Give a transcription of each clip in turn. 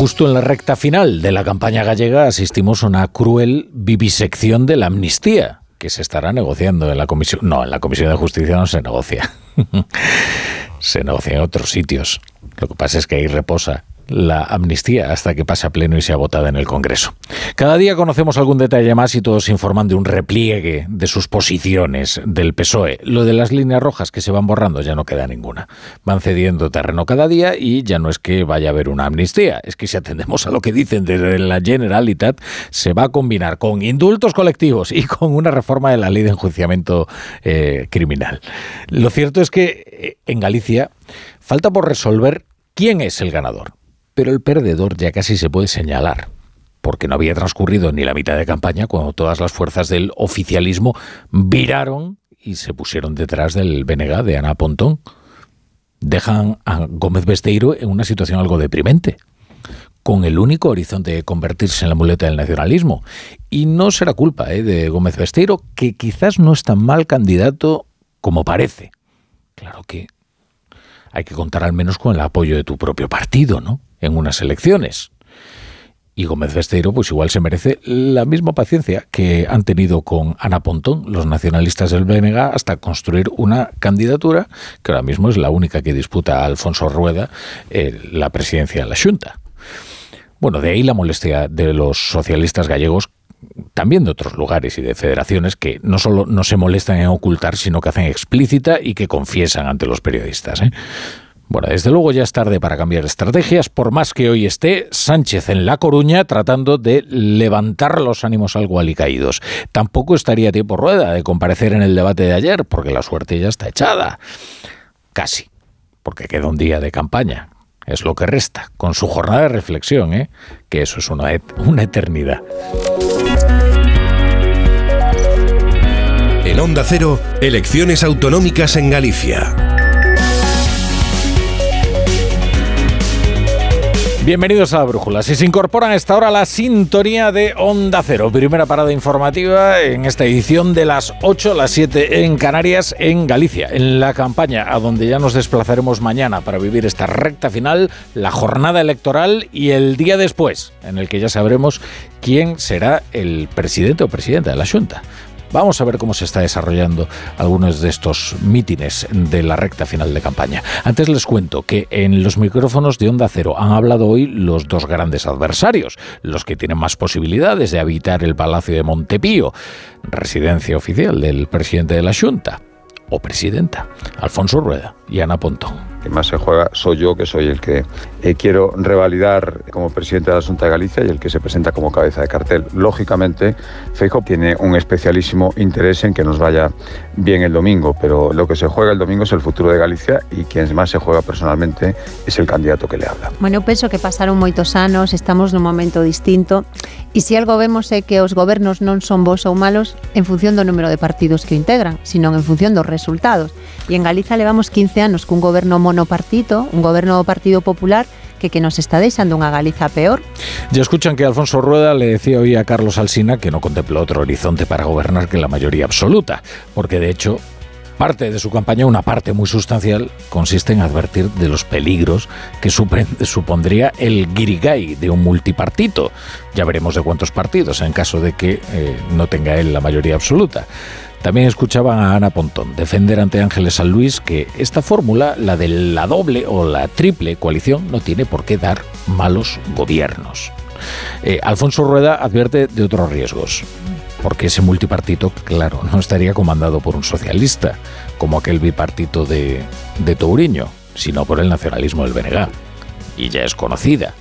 Justo en la recta final de la campaña gallega asistimos a una cruel vivisección de la amnistía que se estará negociando en la comisión. No, en la comisión de justicia no se negocia. se negocia en otros sitios. Lo que pasa es que ahí reposa la amnistía hasta que pase a pleno y sea votada en el Congreso. Cada día conocemos algún detalle más y todos informan de un repliegue de sus posiciones del PSOE. Lo de las líneas rojas que se van borrando ya no queda ninguna. Van cediendo terreno cada día y ya no es que vaya a haber una amnistía, es que si atendemos a lo que dicen desde la Generalitat, se va a combinar con indultos colectivos y con una reforma de la ley de enjuiciamiento eh, criminal. Lo cierto es que eh, en Galicia falta por resolver quién es el ganador pero el perdedor ya casi se puede señalar, porque no había transcurrido ni la mitad de campaña cuando todas las fuerzas del oficialismo viraron y se pusieron detrás del BNG de Ana Pontón. Dejan a Gómez Besteiro en una situación algo deprimente, con el único horizonte de convertirse en la muleta del nacionalismo. Y no será culpa eh, de Gómez Besteiro, que quizás no es tan mal candidato como parece. Claro que hay que contar al menos con el apoyo de tu propio partido, ¿no? En unas elecciones. Y Gómez Besteiro, pues igual se merece la misma paciencia que han tenido con Ana Pontón, los nacionalistas del BNG, hasta construir una candidatura que ahora mismo es la única que disputa a Alfonso Rueda eh, la presidencia de la Junta. Bueno, de ahí la molestia de los socialistas gallegos también de otros lugares y de federaciones que no solo no se molestan en ocultar, sino que hacen explícita y que confiesan ante los periodistas. ¿eh? Bueno, desde luego ya es tarde para cambiar estrategias, por más que hoy esté Sánchez en La Coruña tratando de levantar los ánimos algo alicaídos. Tampoco estaría tiempo rueda de comparecer en el debate de ayer, porque la suerte ya está echada. Casi, porque queda un día de campaña. Es lo que resta, con su jornada de reflexión, ¿eh? que eso es una, una eternidad. En Onda Cero, elecciones autonómicas en Galicia. Bienvenidos a la Brújula. Si se incorporan a esta hora la sintonía de Onda Cero, primera parada informativa en esta edición de las 8, las 7 en Canarias, en Galicia, en la campaña a donde ya nos desplazaremos mañana para vivir esta recta final, la jornada electoral y el día después, en el que ya sabremos quién será el presidente o presidenta de la Junta. Vamos a ver cómo se está desarrollando algunos de estos mítines de la recta final de campaña. Antes les cuento que en los micrófonos de Onda Cero han hablado hoy los dos grandes adversarios, los que tienen más posibilidades de habitar el Palacio de Montepío, residencia oficial del presidente de la Junta o presidenta, Alfonso Rueda y Ana Pontón que más se juega soy yo, que soy el que eh, quiero revalidar como presidente de la Junta de Galicia y el que se presenta como cabeza de cartel. Lógicamente, Feijo tiene un especialísimo interés en que nos vaya bien el domingo, pero lo que se juega el domingo es el futuro de Galicia y quien más se juega personalmente es el candidato que le habla. Bueno, penso que pasaron moitos anos, estamos nun momento distinto e se algo vemos é que os gobernos non son bons ou malos en función do número de partidos que o integran, sino en función dos resultados. E en Galiza levamos 15 anos cun goberno monopartito, un goberno do Partido Popular que, que nos está deixando unha Galiza peor. Ya escuchan que Alfonso Rueda le decía hoy a Carlos Alsina que no contempló otro horizonte para gobernar que la mayoría absoluta, porque de hecho parte de su campaña, una parte muy sustancial, consiste en advertir de los peligros que supondría el guirigay de un multipartito. Ya veremos de cuántos partidos, en caso de que eh, no tenga él la mayoría absoluta. También escuchaban a Ana Pontón defender ante Ángeles San Luis que esta fórmula, la de la doble o la triple coalición, no tiene por qué dar malos gobiernos. Eh, Alfonso Rueda advierte de otros riesgos, porque ese multipartito, claro, no estaría comandado por un socialista, como aquel bipartito de, de Touriño, sino por el nacionalismo del Benegá. Y ya es conocida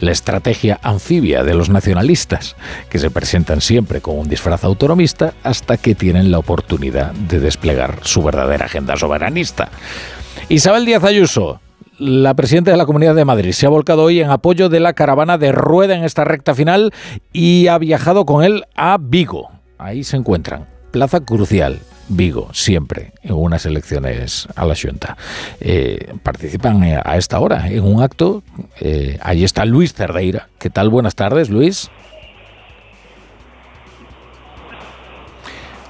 la estrategia anfibia de los nacionalistas, que se presentan siempre con un disfraz autonomista hasta que tienen la oportunidad de desplegar su verdadera agenda soberanista. Isabel Díaz Ayuso, la presidenta de la Comunidad de Madrid, se ha volcado hoy en apoyo de la caravana de Rueda en esta recta final y ha viajado con él a Vigo. Ahí se encuentran. Plaza crucial Vigo, siempre, en unas elecciones a la Junta. Eh, participan eh, a esta hora en un acto. Eh, ahí está Luis Cerdeira. ¿Qué tal? Buenas tardes, Luis.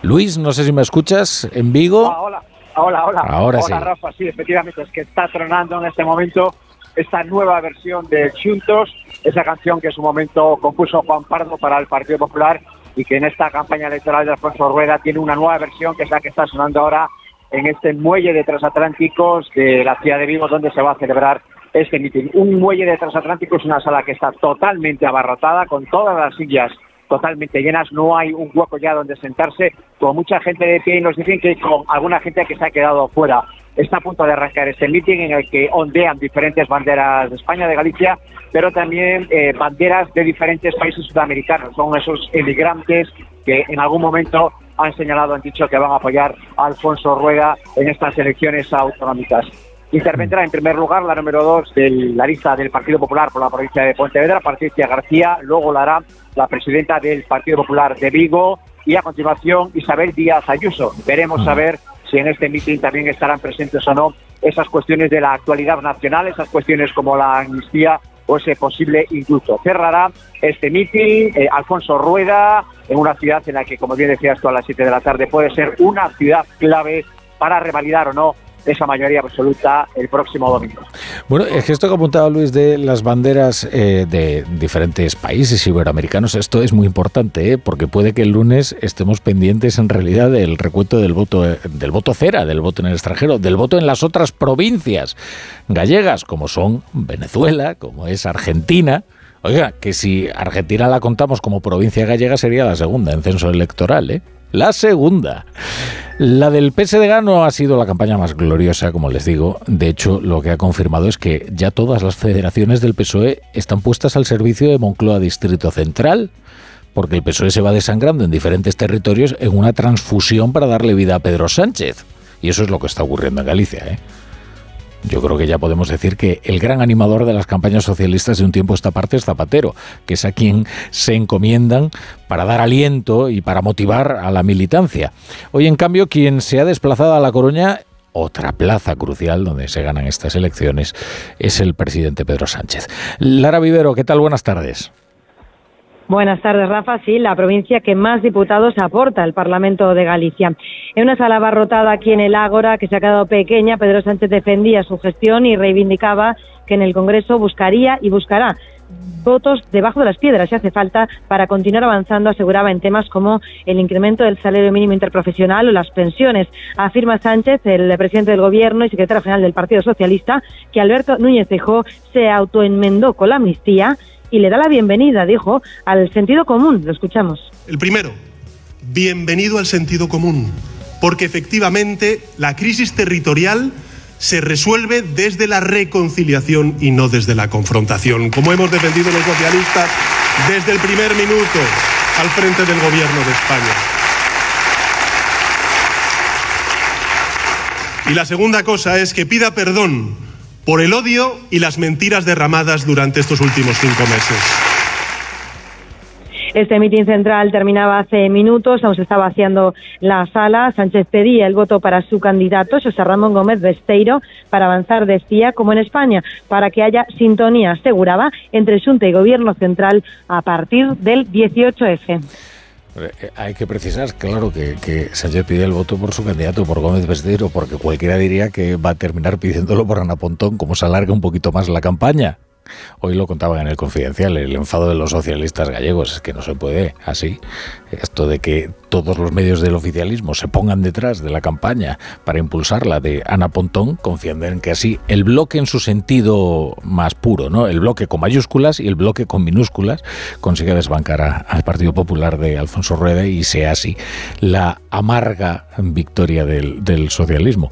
Luis, no sé si me escuchas en Vigo. Ah, hola, hola, hola. Ahora hola, Rafa, sí, efectivamente, es que está tronando en este momento esta nueva versión de Juntos, esa canción que en su momento compuso Juan Pardo para el Partido Popular y que en esta campaña electoral de Alfonso Rueda tiene una nueva versión que es la que está sonando ahora en este muelle de transatlánticos de la ciudad de Vigo donde se va a celebrar este mitin. Un muelle de transatlánticos es una sala que está totalmente abarrotada con todas las sillas totalmente llenas, no hay un hueco ya donde sentarse, con mucha gente de pie y nos dicen que con alguna gente que se ha quedado fuera. Está a punto de arrancar este meeting en el que ondean diferentes banderas de España, de Galicia, pero también eh, banderas de diferentes países sudamericanos. Son esos emigrantes que en algún momento han señalado, han dicho que van a apoyar a Alfonso Rueda en estas elecciones autonómicas. Intervendrá en primer lugar la número dos de la lista del Partido Popular por la provincia de Pontevedra, Patricia García, luego la hará la presidenta del Partido Popular de Vigo y a continuación Isabel Díaz Ayuso. Veremos a ver en este mitin también estarán presentes o no esas cuestiones de la actualidad nacional, esas cuestiones como la amnistía o ese posible indulto. Cerrará este mitin eh, Alfonso Rueda en una ciudad en la que, como bien decías tú, a las 7 de la tarde puede ser una ciudad clave para revalidar o no esa mayoría absoluta el próximo domingo. Bueno, es que esto que apuntaba Luis de las banderas eh, de diferentes países iberoamericanos, esto es muy importante, ¿eh? porque puede que el lunes estemos pendientes en realidad del recuento del voto, eh, del voto cera, del voto en el extranjero, del voto en las otras provincias gallegas, como son Venezuela, como es Argentina. Oiga, que si Argentina la contamos como provincia gallega sería la segunda en censo electoral, ¿eh? La segunda. La del PSDG no ha sido la campaña más gloriosa, como les digo. De hecho, lo que ha confirmado es que ya todas las federaciones del PSOE están puestas al servicio de Moncloa Distrito Central, porque el PSOE se va desangrando en diferentes territorios en una transfusión para darle vida a Pedro Sánchez. Y eso es lo que está ocurriendo en Galicia. ¿eh? Yo creo que ya podemos decir que el gran animador de las campañas socialistas de un tiempo esta parte es Zapatero, que es a quien se encomiendan para dar aliento y para motivar a la militancia. Hoy, en cambio, quien se ha desplazado a La Coruña otra plaza crucial donde se ganan estas elecciones es el presidente Pedro Sánchez. Lara Vivero, ¿qué tal? Buenas tardes. Buenas tardes, Rafa. Sí, la provincia que más diputados aporta al Parlamento de Galicia. En una sala abarrotada aquí en el Ágora, que se ha quedado pequeña, Pedro Sánchez defendía su gestión y reivindicaba que en el Congreso buscaría y buscará votos debajo de las piedras si hace falta para continuar avanzando, aseguraba en temas como el incremento del salario mínimo interprofesional o las pensiones. Afirma Sánchez, el presidente del Gobierno y secretario general del Partido Socialista, que Alberto Núñez Feijóo se autoenmendó con la amnistía y le da la bienvenida, dijo, al sentido común. Lo escuchamos. El primero, bienvenido al sentido común, porque efectivamente la crisis territorial se resuelve desde la reconciliación y no desde la confrontación, como hemos defendido los socialistas desde el primer minuto al frente del Gobierno de España. Y la segunda cosa es que pida perdón por el odio y las mentiras derramadas durante estos últimos cinco meses. Este mitin central terminaba hace minutos, aún se estaba vaciando la sala. Sánchez pedía el voto para su candidato, José Ramón Gómez Besteiro, para avanzar, decía, como en España, para que haya sintonía, aseguraba, entre Junta y Gobierno Central a partir del 18F. Eh, hay que precisar, claro, que, que Sánchez pide el voto por su candidato, por Gómez Besteiro, porque cualquiera diría que va a terminar pidiéndolo por Ana Pontón, como se alarga un poquito más la campaña. Hoy lo contaban en el Confidencial, el enfado de los socialistas gallegos, es que no se puede así. Esto de que todos los medios del oficialismo se pongan detrás de la campaña para impulsarla de Ana Pontón, confiando en que así el bloque en su sentido más puro, ¿no? el bloque con mayúsculas y el bloque con minúsculas, consiga desbancar al Partido Popular de Alfonso Rueda y sea así la amarga victoria del, socialismo.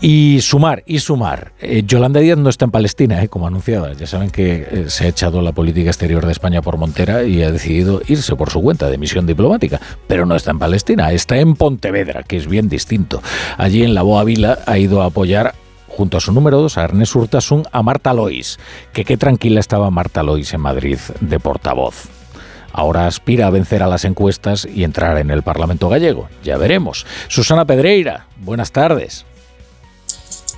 Y sumar, y sumar. Eh, Yolanda Díaz no está en Palestina, ¿eh? como anunciaba. Ya saben que eh, se ha echado la política exterior de España por Montera y ha decidido irse por su cuenta de misión diplomática, pero no está en Palestina, está en Pontevedra, que es bien distinto. Allí en la Boa Vila ha ido a apoyar junto a su número dos, a Ernest Urtasun, a Marta Lois, que qué tranquila estaba Marta Lois en Madrid de portavoz. Ahora aspira a vencer a las encuestas y entrar en el Parlamento gallego. Ya veremos. Susana Pedreira, buenas tardes.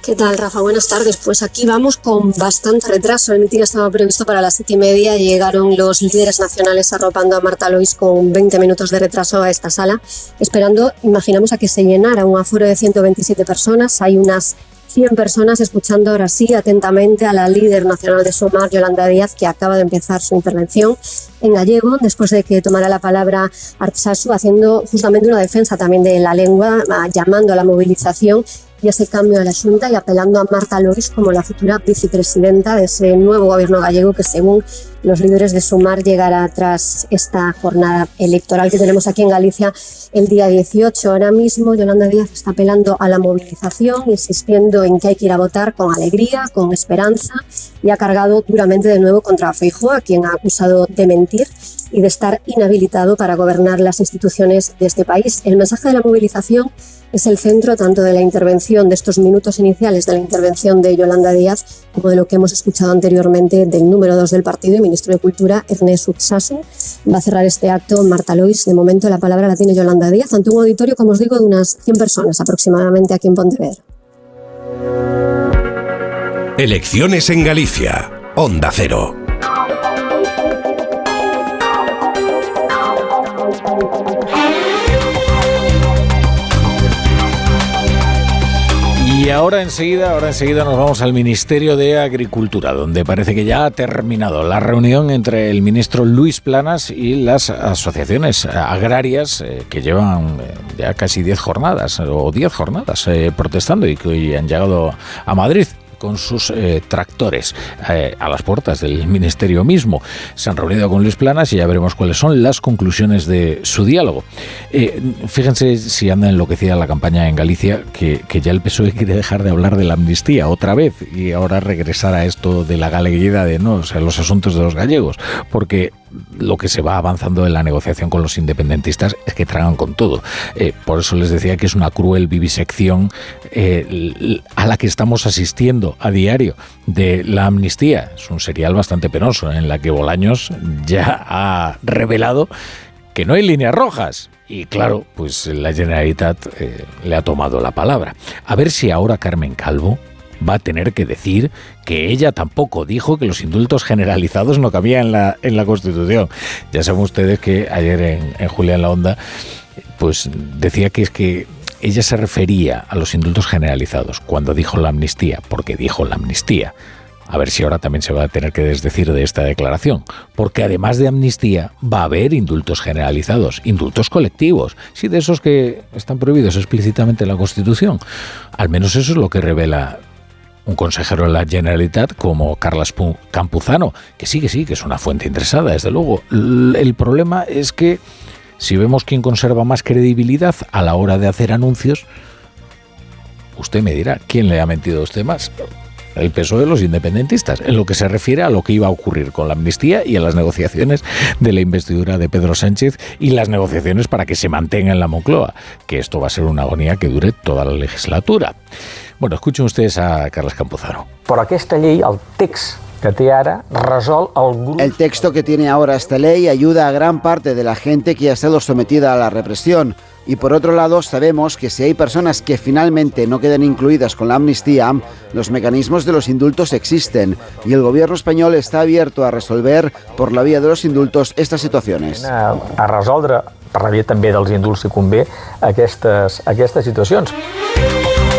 ¿Qué tal, Rafa? Buenas tardes. Pues aquí vamos con bastante retraso. El mitin estaba previsto para las siete y media. Llegaron los líderes nacionales arropando a Marta Lois con 20 minutos de retraso a esta sala, esperando, imaginamos, a que se llenara un aforo de 127 personas. Hay unas 100 personas escuchando ahora sí atentamente a la líder nacional de Sumar, Yolanda Díaz, que acaba de empezar su intervención en gallego, después de que tomara la palabra Artsasu, haciendo justamente una defensa también de la lengua, ah, llamando a la movilización y ese cambio de la Junta y apelando a Marta Lois como la futura vicepresidenta de ese nuevo gobierno gallego que según los líderes de Sumar llegará tras esta jornada electoral que tenemos aquí en Galicia el día 18. Ahora mismo Yolanda Díaz está apelando a la movilización, insistiendo en que hay que ir a votar con alegría, con esperanza y ha cargado duramente de nuevo contra Feijóo, a quien ha acusado de mentir y de estar inhabilitado para gobernar las instituciones de este país. El mensaje de la movilización es el centro tanto de la intervención de estos minutos iniciales de la intervención de Yolanda Díaz como de lo que hemos escuchado anteriormente del número dos del partido y ministro de Cultura, Ernest Utsasu. Va a cerrar este acto Marta Lois. De momento la palabra la tiene Yolanda Díaz ante un auditorio, como os digo, de unas 100 personas aproximadamente aquí en Pontevedra. Elecciones en Galicia. Onda Cero. Y ahora enseguida, ahora enseguida nos vamos al Ministerio de Agricultura, donde parece que ya ha terminado la reunión entre el ministro Luis Planas y las asociaciones agrarias eh, que llevan eh, ya casi 10 jornadas o 10 jornadas eh, protestando y que hoy han llegado a Madrid con sus eh, tractores eh, a las puertas del ministerio mismo. Se han reunido con Luis Planas y ya veremos cuáles son las conclusiones de su diálogo. Eh, fíjense si anda enloquecida la campaña en Galicia, que, ya el PSOE quiere dejar de hablar de la amnistía otra vez y ahora regresar a esto de la galeguidad de no, o sea, los asuntos de los gallegos, porque lo que se va avanzando en la negociación con los independentistas es que tragan con todo. Eh, por eso les decía que es una cruel vivisección eh, a la que estamos asistiendo a diario de la amnistía. Es un serial bastante penoso en la que Bolaños ya ha revelado que no hay líneas rojas. Y claro, pues la Generalitat eh, le ha tomado la palabra. A ver si ahora Carmen Calvo va a tener que decir que ella tampoco dijo que los indultos generalizados no cabían en la, Constitución. Ya saben ustedes que ayer en, en Julia en la Onda, pues decía que es que ella se refería a los indultos generalizados cuando dijo la amnistía, porque dijo la amnistía. A ver si ahora también se va a tener que desdecir de esta declaración, porque además de amnistía va a haber indultos generalizados, indultos colectivos, sí de esos que están prohibidos explícitamente en la Constitución. Al menos eso es lo que revela un consejero de la Generalitat como Carlos Campuzano, que sí, que sí, que es una fuente interesada, desde luego. El problema es que si vemos quién conserva más credibilidad a la hora de hacer anuncios, usted me dirá, ¿quién le ha mentido a usted más? el peso de los independentistas, en lo que se refiere a lo que iba a ocurrir con la amnistía y a las negociaciones de la investidura de Pedro Sánchez y las negociaciones para que se mantenga en la Moncloa, que esto va a ser una agonía que dure toda la legislatura. Bueno, escuchen ustedes a Carlos Campuzano. Por esta ley, el texto que té ara resol el El texto que tiene ahora esta ley ayuda a gran parte de la gente que ha estado sometida a la represión. Y por otro lado, sabemos que si hay personas que finalmente no quedan incluidas con la amnistía, los mecanismos de los indultos existen y el gobierno español está abierto a resolver por la vía de los indultos estas situaciones. A, resoldre per la via també dels indults si convé aquestes, aquestes situacions.